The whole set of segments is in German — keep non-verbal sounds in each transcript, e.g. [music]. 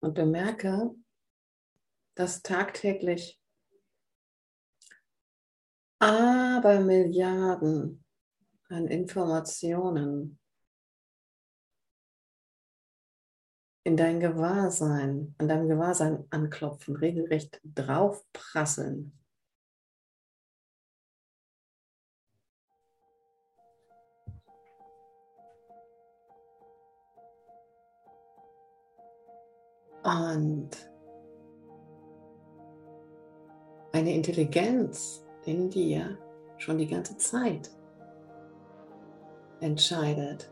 und bemerke, dass tagtäglich aber Milliarden an Informationen in dein Gewahrsein, an deinem Gewahrsein anklopfen, regelrecht draufprasseln. Und eine Intelligenz in dir schon die ganze Zeit entscheidet,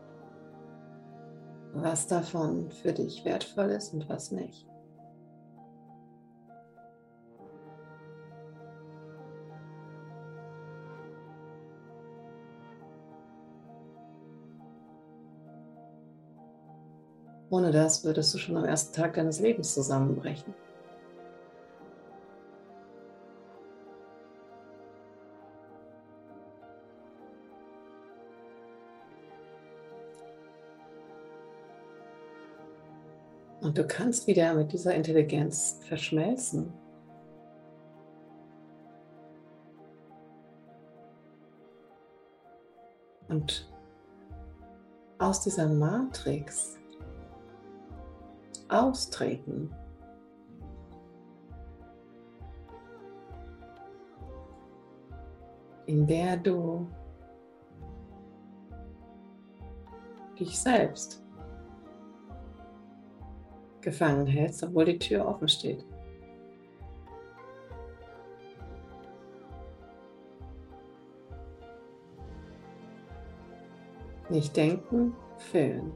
was davon für dich wertvoll ist und was nicht. Ohne das würdest du schon am ersten Tag deines Lebens zusammenbrechen. Und du kannst wieder mit dieser Intelligenz verschmelzen. Und aus dieser Matrix austreten. in der du dich selbst gefangen hältst, obwohl die Tür offen steht. Nicht denken, fühlen.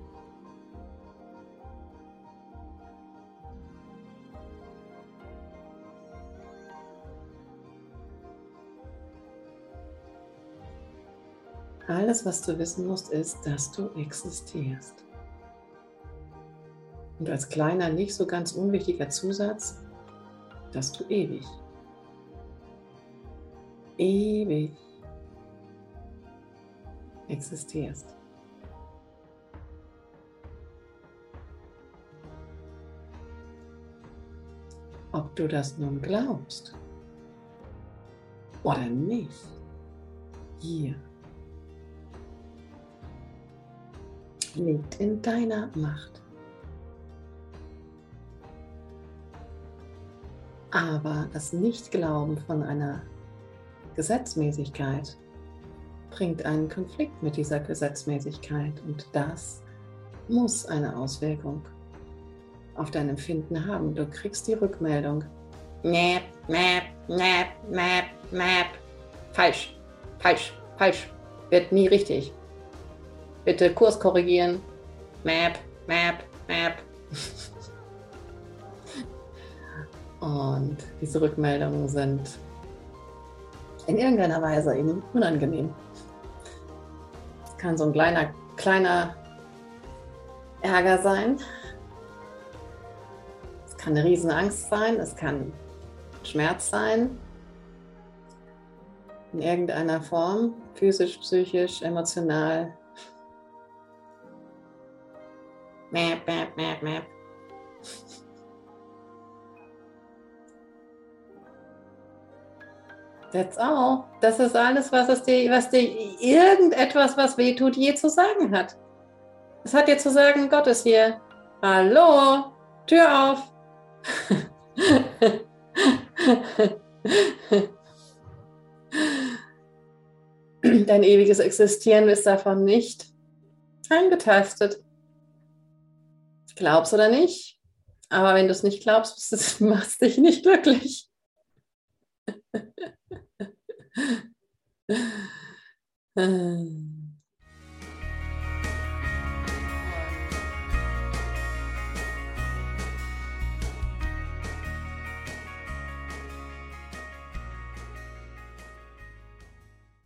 Alles, was du wissen musst, ist, dass du existierst. Und als kleiner, nicht so ganz unwichtiger Zusatz, dass du ewig, ewig existierst. Ob du das nun glaubst oder nicht, hier liegt in deiner Macht. Aber das Nichtglauben von einer Gesetzmäßigkeit bringt einen Konflikt mit dieser Gesetzmäßigkeit und das muss eine Auswirkung auf dein Empfinden haben. Du kriegst die Rückmeldung. Map, map, map, map, map. Falsch, falsch, falsch. Wird nie richtig. Bitte Kurs korrigieren. Map, map, map. Und diese Rückmeldungen sind in irgendeiner Weise eben unangenehm. Es kann so ein kleiner, kleiner Ärger sein. Es kann eine riesen Angst sein. Es kann Schmerz sein. In irgendeiner Form, physisch, psychisch, emotional. Map, map, map, map. That's all. Das ist alles, was, es dir, was dir irgendetwas, was weh tut, je zu sagen hat. Es hat dir zu sagen, Gott ist hier. Hallo, Tür auf. [laughs] Dein ewiges Existieren ist davon nicht angetastet. Glaubst oder nicht? Aber wenn du es nicht glaubst, machst dich nicht glücklich. [laughs]